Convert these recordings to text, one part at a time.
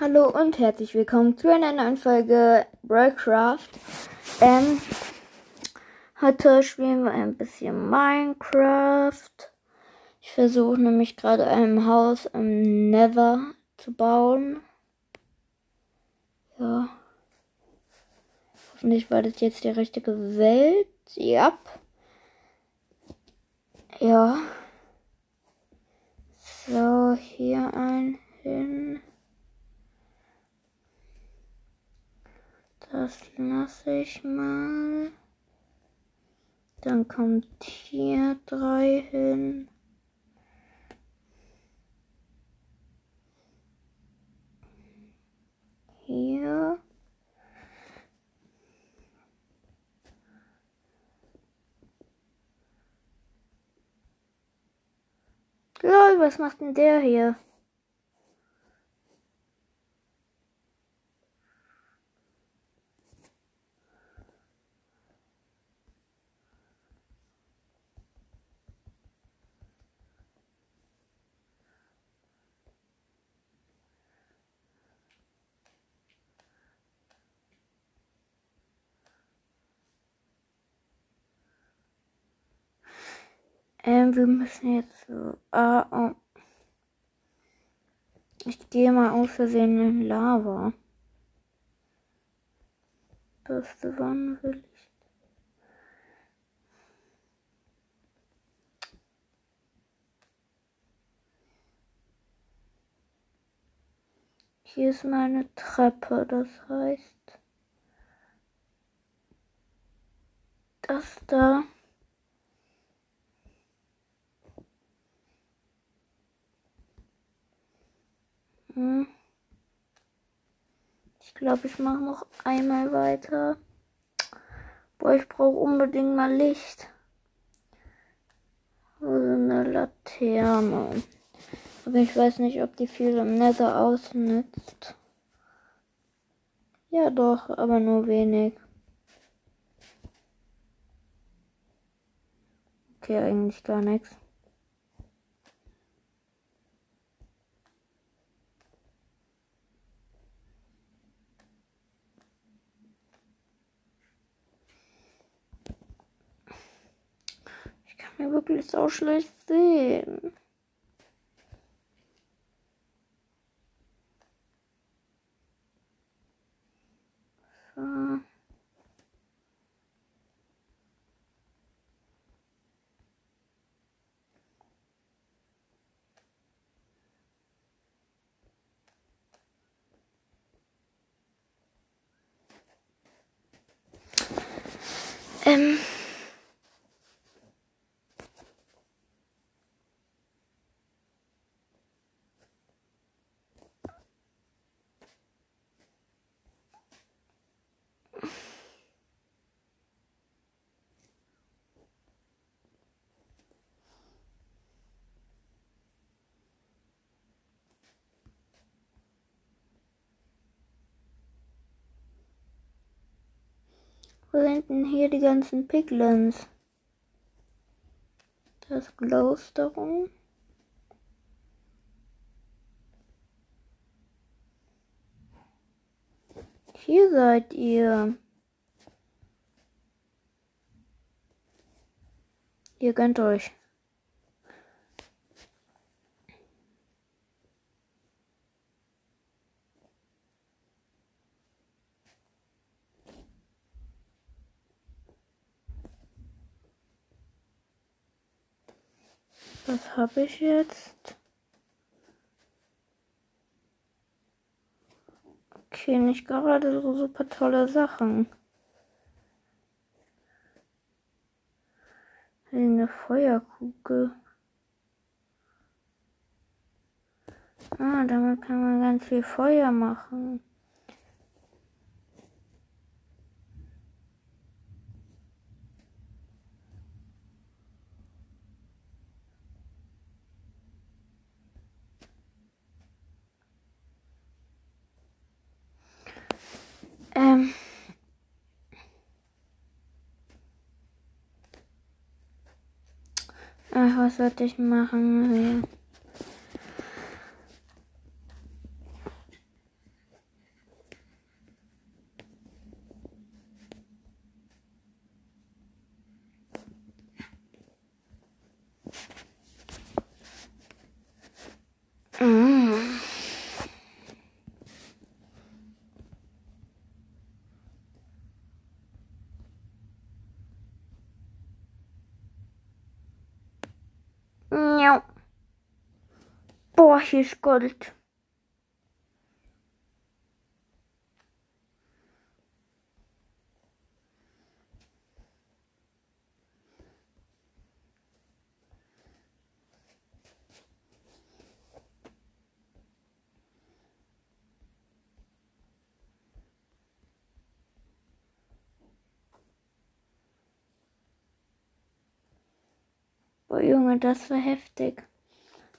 Hallo und herzlich willkommen zu einer neuen Folge Broadcraft. Ähm, heute spielen wir ein bisschen Minecraft. Ich versuche nämlich gerade ein Haus im Nether zu bauen. Ja. Hoffentlich war das jetzt die richtige Welt. Ja. Ja. So, hier ein hin. Das lasse ich mal. Dann kommt hier drei hin. Hier. Lol, was macht denn der hier? Ähm, wir müssen jetzt. Ah, oh. Ich gehe mal aus Versehen in Lava. Beste wann will ich? Hier ist meine Treppe, das heißt. Das da. Hm. Ich glaube, ich mache noch einmal weiter. Boah, ich brauche unbedingt mal Licht. Also eine Laterne. Aber ich weiß nicht, ob die viel im Nether ausnützt. Ja, doch, aber nur wenig. Okay, eigentlich gar nichts. Ja wirklich so schlecht sehen. So. Ähm. Wo sind denn hier die ganzen Piglins? Das Glowstone. Hier seid ihr. Ihr gönnt euch. Was habe ich jetzt? Okay, nicht gerade so super tolle Sachen. Eine Feuerkugel. Ah, damit kann man ganz viel Feuer machen. Ähm. Ach, was sollte ich machen? Hier ist Gold. Boah, Junge, das war heftig.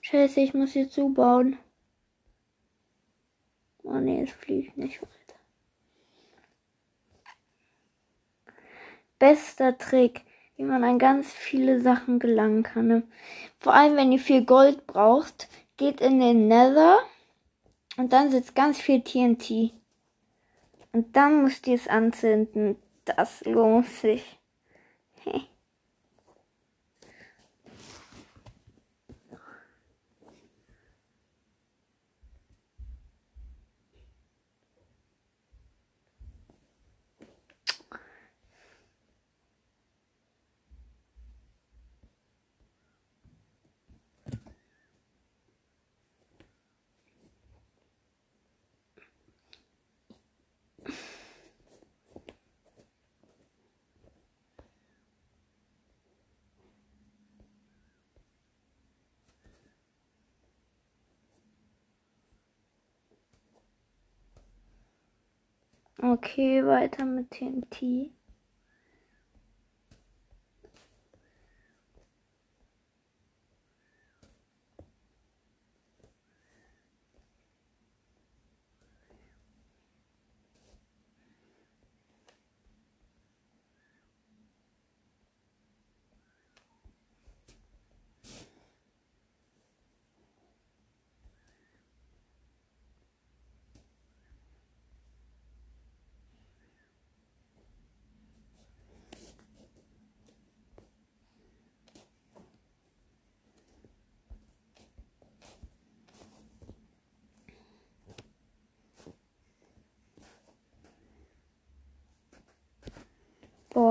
Scheiße, ich muss hier zubauen. Oh ne, es fliegt nicht weiter. Bester Trick, wie man an ganz viele Sachen gelangen kann. Ne? Vor allem, wenn ihr viel Gold braucht, geht in den Nether und dann sitzt ganz viel TNT. Und dann müsst ihr es anzünden. Das lohnt sich. Okay, weiter mit TNT.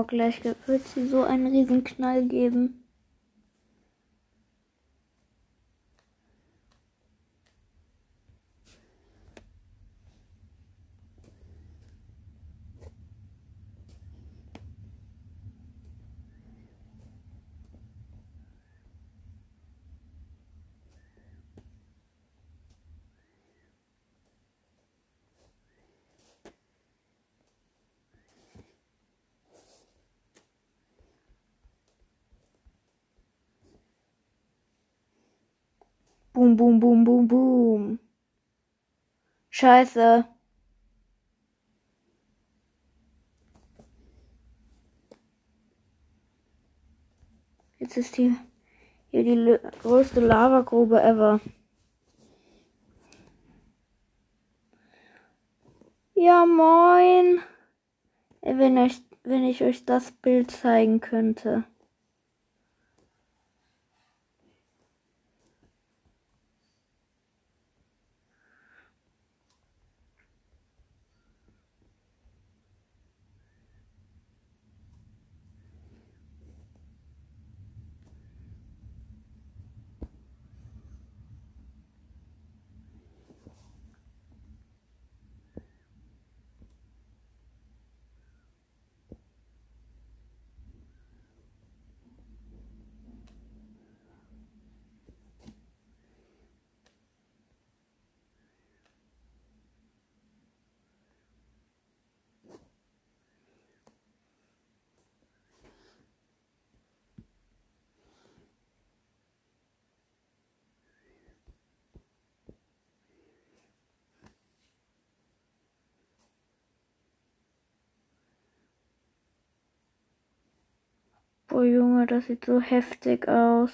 Gleich wird sie so einen riesen Knall geben. Boom, boom, boom, boom, boom. Scheiße. Jetzt ist hier, hier die größte Lavagrube ever. Ja, moin. Wenn, euch, wenn ich euch das Bild zeigen könnte. Boah, Junge, das sieht so heftig aus.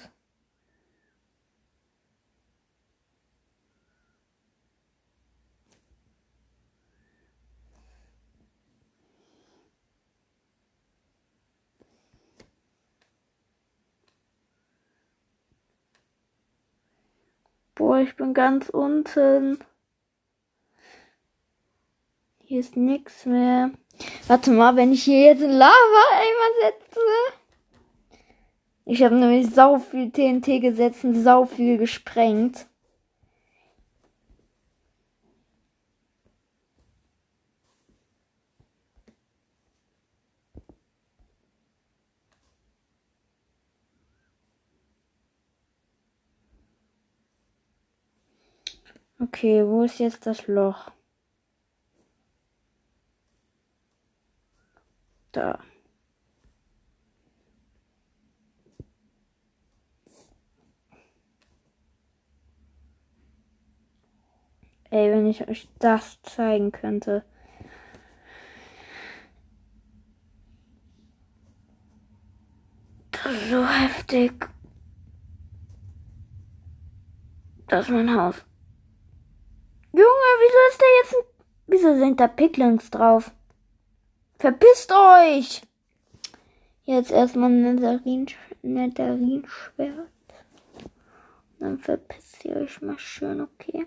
Boah, ich bin ganz unten. Hier ist nichts mehr. Warte mal, wenn ich hier jetzt Lava-Eimer setze. Ich habe nämlich sau viel TNT gesetzt und sau viel gesprengt. Okay, wo ist jetzt das Loch? Da. Ey, wenn ich euch das zeigen könnte. Das ist so heftig. Das ist mein Haus. Junge, wieso ist da jetzt ein... Wieso sind da Picklings drauf? Verpisst euch! Jetzt erstmal ein Netherrin-Schwert. Dann verpisst ihr euch mal schön, okay?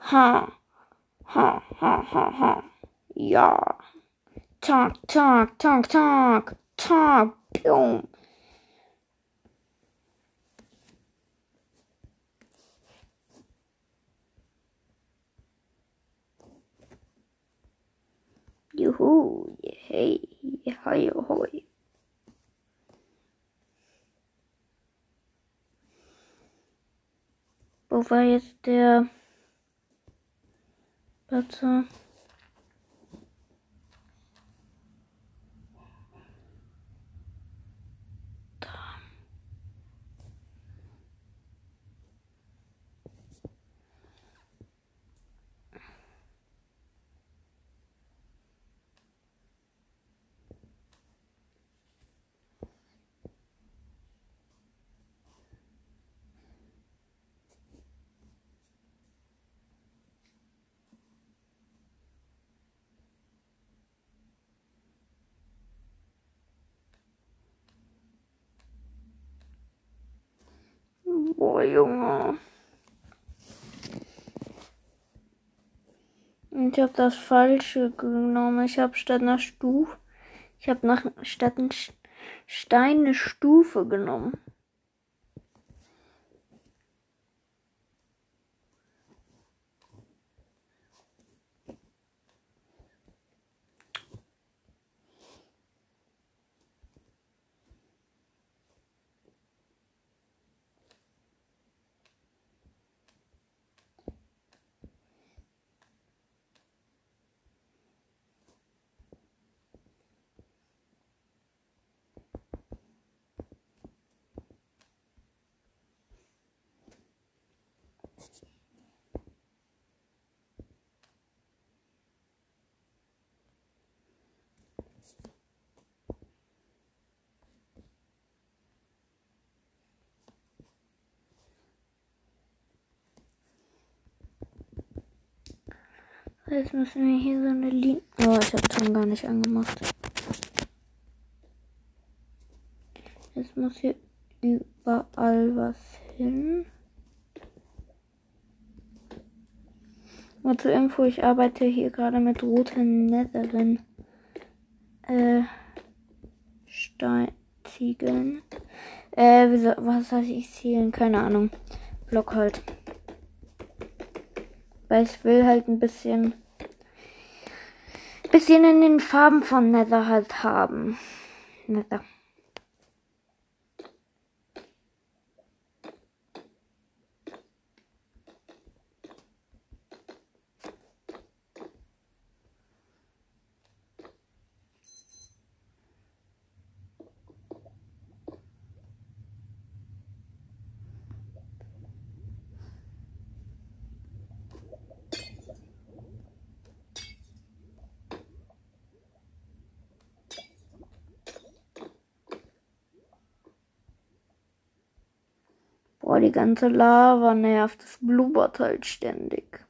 Huh. Huh, huh, huh, huh. Yeah. Talk, talk, talk, talk, talk, boom. Yoo-hoo, hey, hi, hoy. Wobei jetzt der Warte. Boah, Junge. Ich habe das Falsche genommen. Ich habe statt einer Stufe, ich habe nach statt ein Stein eine Stufe genommen. Jetzt müssen wir hier so eine Linie. Oh, ich habe Ton gar nicht angemacht. Jetzt muss hier überall was hin. Nur zur Info, ich arbeite hier gerade mit roten Netherin äh, Steinziegeln. Äh, was soll ich zielen? Keine Ahnung. Block halt. Weil ich will halt ein bisschen bisschen in den Farben von Nether halt haben. Nether. Boah, die ganze Lava nervt. Das blubbert halt ständig.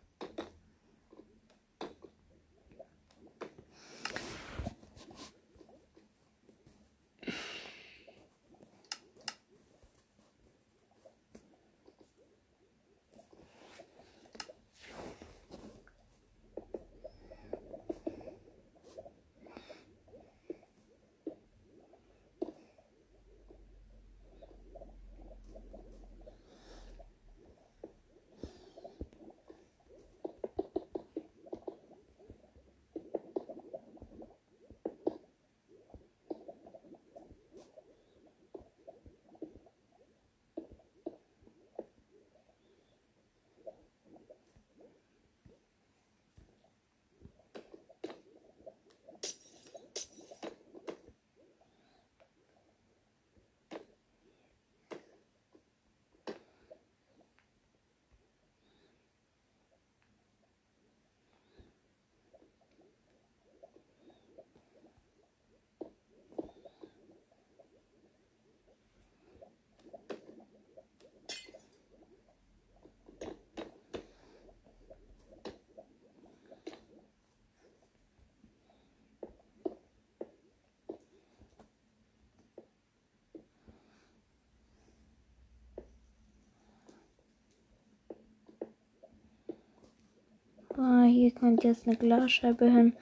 Hier kommt jetzt eine Glasscheibe hin.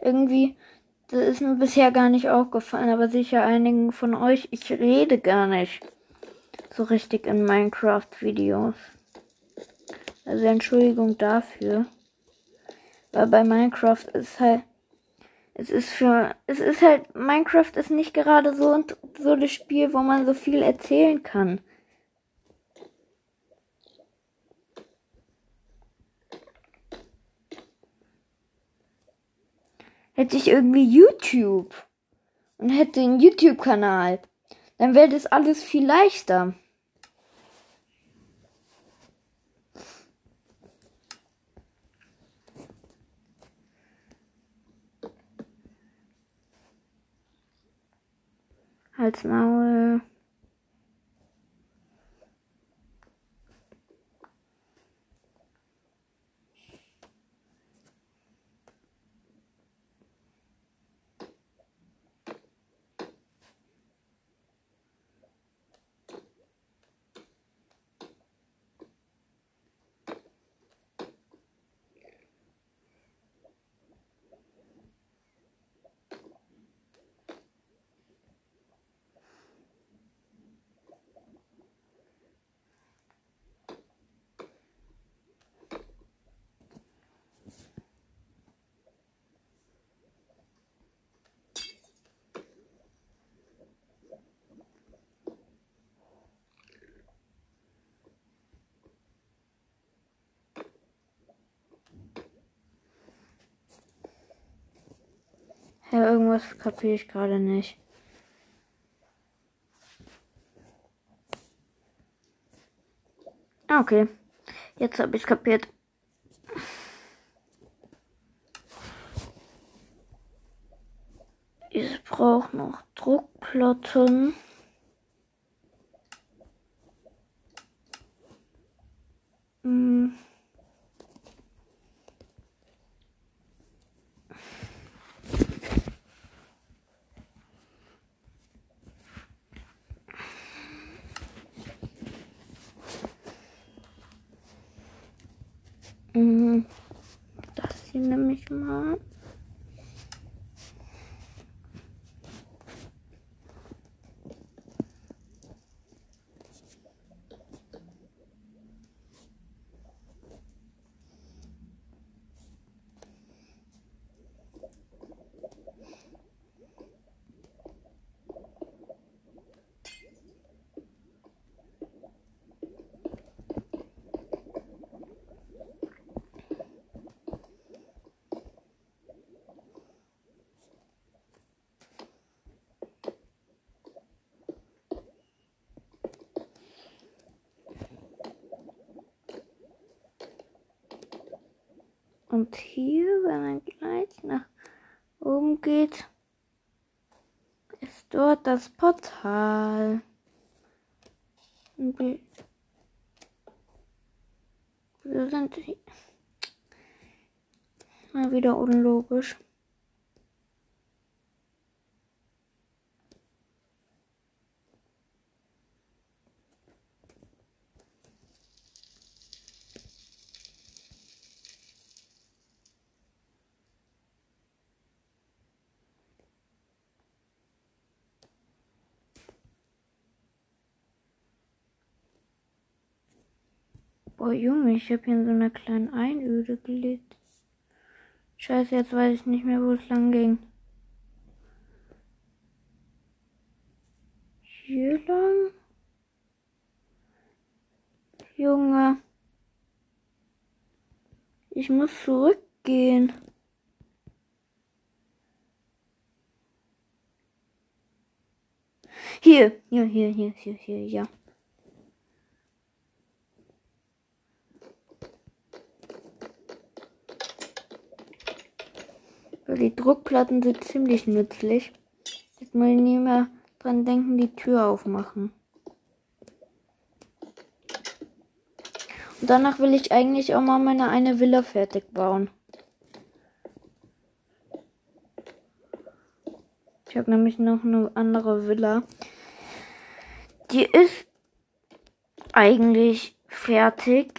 Irgendwie, das ist mir bisher gar nicht aufgefallen, aber sicher einigen von euch, ich rede gar nicht so richtig in Minecraft-Videos. Also Entschuldigung dafür. Weil bei Minecraft ist halt. Es ist für. Es ist halt. Minecraft ist nicht gerade so so das Spiel, wo man so viel erzählen kann. Hätte ich irgendwie YouTube und hätte einen YouTube-Kanal, dann wäre das alles viel leichter. Halt's Ja, irgendwas kapiere ich gerade nicht. Ah, okay. Jetzt habe ich kapiert. Ich brauche noch Druckplatten. Das hier nehme ich mal. Und hier, wenn man gleich nach oben geht, ist dort das Portal. Wir sind hier. mal wieder unlogisch. Oh Junge, ich habe hier in so einer kleinen Einöde gelebt. Scheiße, jetzt weiß ich nicht mehr, wo es lang ging. Hier lang? Junge. Ich muss zurückgehen. Hier, hier, hier, hier, hier, hier, ja. Die Druckplatten sind ziemlich nützlich. Jetzt muss ich nie mehr dran denken, die Tür aufmachen. Und danach will ich eigentlich auch mal meine eine Villa fertig bauen. Ich habe nämlich noch eine andere Villa. Die ist eigentlich fertig.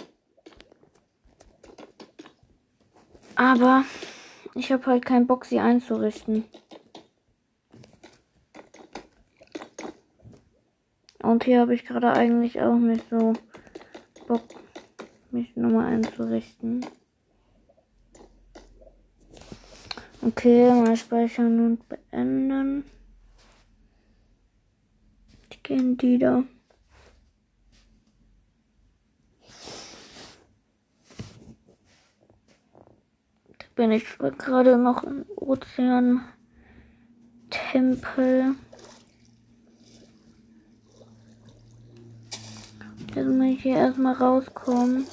Aber ich habe halt keinen Bock, sie einzurichten. Und hier habe ich gerade eigentlich auch nicht so Bock, mich nochmal einzurichten. Okay, mal speichern und beenden. Ich gehe die da. Bin ich gerade noch im Ozean Tempel. Jetzt muss ich hier erstmal rauskommen.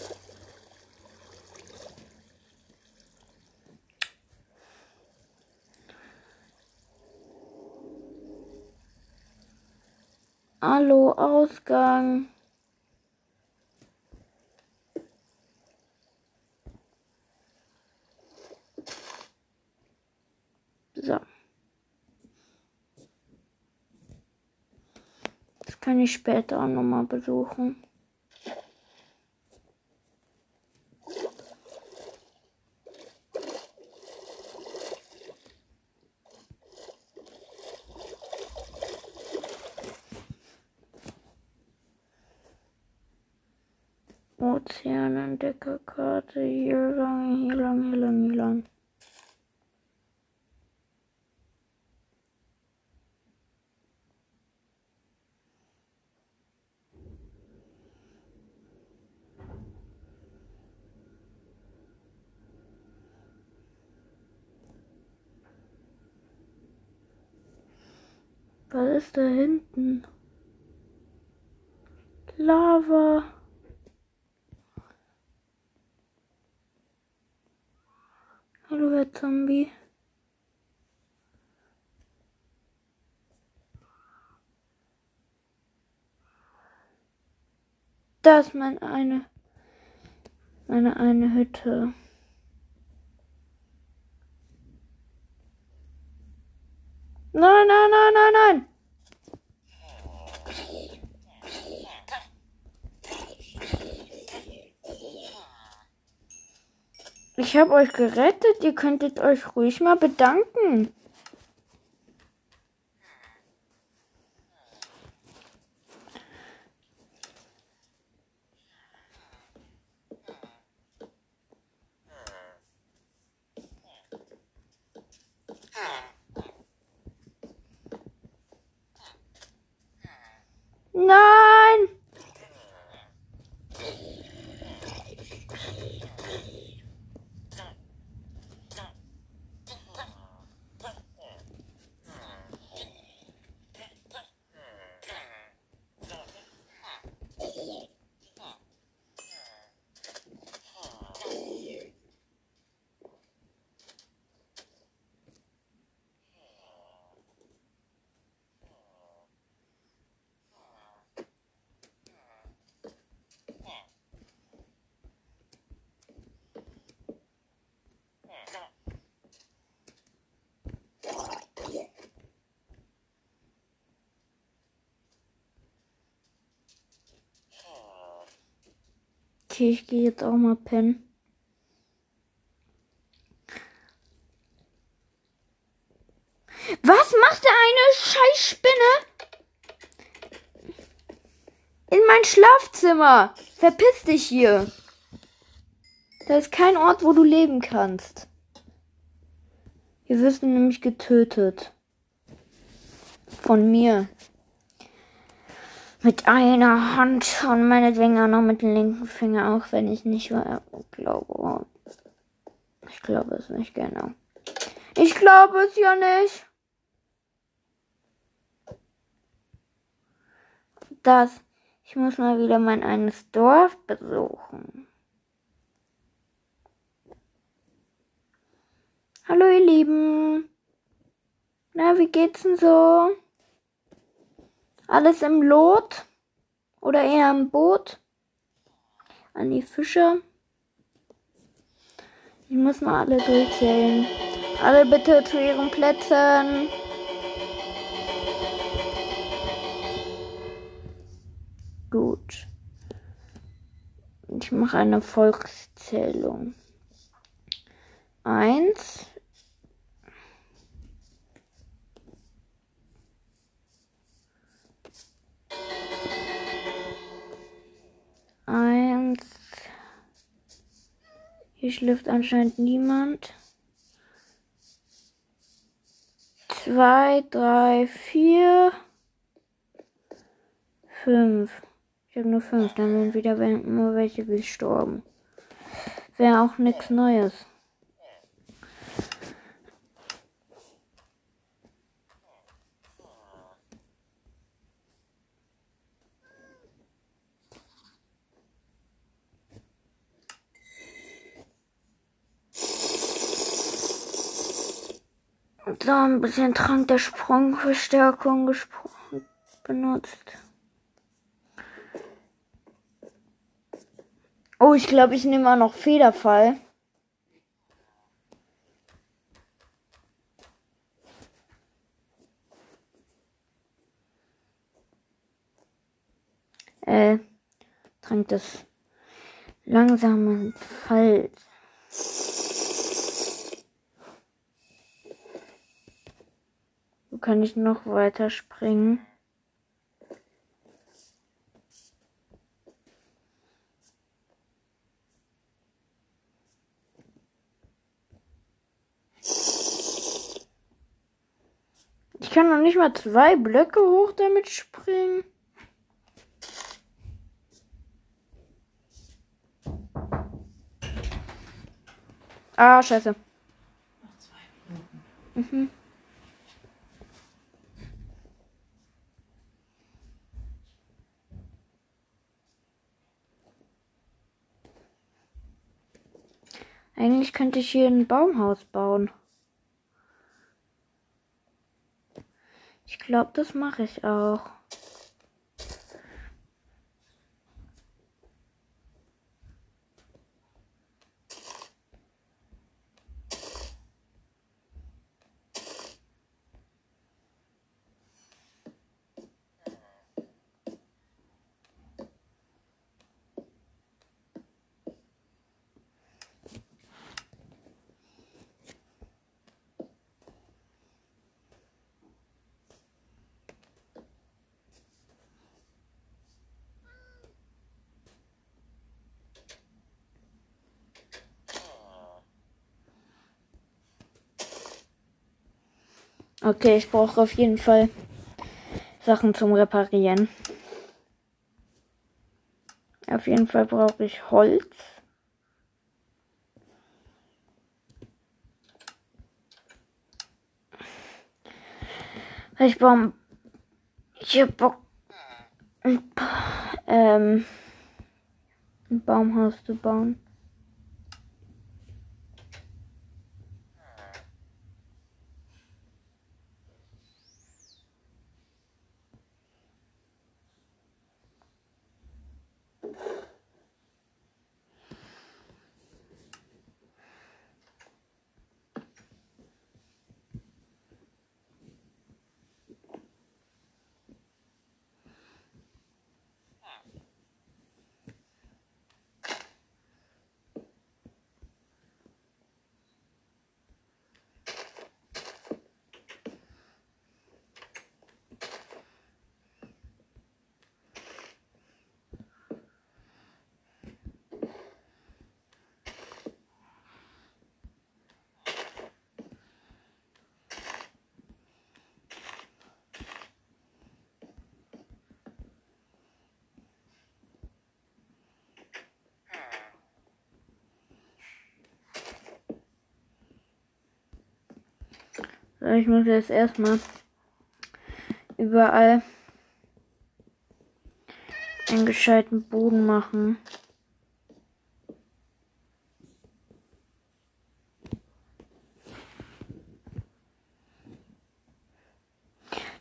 Hallo, Ausgang. So. Das kann ich später auch nochmal besuchen. Ozeanentdeckerkarte. Hier lang, hier lang, hier lang, hier lang. Ist da hinten? Lava. Hallo, Herr Zombie. Das ist meine eine, meine eine Hütte. Nein, nein, nein, nein, nein. Ich habe euch gerettet. Ihr könntet euch ruhig mal bedanken. Nein! Okay, ich gehe jetzt auch mal pennen. Was macht da eine Scheißspinne? In mein Schlafzimmer. Verpiss dich hier. Da ist kein Ort, wo du leben kannst. Wir wirst nämlich getötet. Von mir. Mit einer Hand und meinetwegen auch noch mit dem linken Finger, auch wenn ich nicht glaube. Ich glaube es nicht genau. Ich glaube es ja nicht. Das. Ich muss mal wieder mein eines Dorf besuchen. Hallo ihr Lieben. Na, wie geht's denn so? Alles im Lot? Oder eher im Boot? An die Fische. Ich muss mal alle durchzählen. Alle bitte zu ihren Plätzen. Gut. Ich mache eine Volkszählung. eins. Eins. Hier schläft anscheinend niemand. Zwei, drei, vier, fünf. Ich habe nur fünf, dann sind wieder nur welche gestorben. Wäre auch nichts Neues. So, ein bisschen Trank der Sprungverstärkung gesprochen, benutzt. Oh, ich glaube, ich nehme auch noch Federfall. Äh, Trank des langsamen Falls. Kann ich noch weiter springen? Ich kann noch nicht mal zwei Blöcke hoch damit springen. Ah, scheiße. Mhm. Eigentlich könnte ich hier ein Baumhaus bauen. Ich glaube, das mache ich auch. Okay, ich brauche auf jeden Fall Sachen zum Reparieren. Auf jeden Fall brauche ich Holz. Ich baue. Ich hab Bock. Ähm, ein Baumhaus zu bauen. Ich muss jetzt erstmal überall einen gescheiten Boden machen.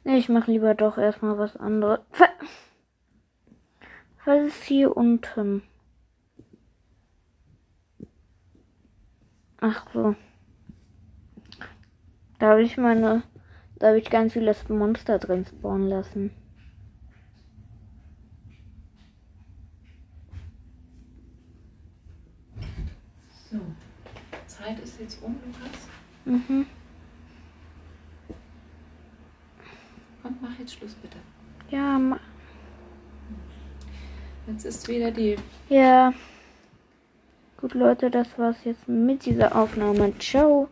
Nee, ich mache lieber doch erstmal was anderes. Was ist hier unten? Ach so. Da habe ich meine, da habe ich ganz viele Monster drin spawnen lassen. So, Zeit ist jetzt um, Lukas. Mhm. Und mach jetzt Schluss, bitte. Ja, ma Jetzt ist wieder die ja. Gut, Leute, das war's jetzt mit dieser Aufnahme. Ciao.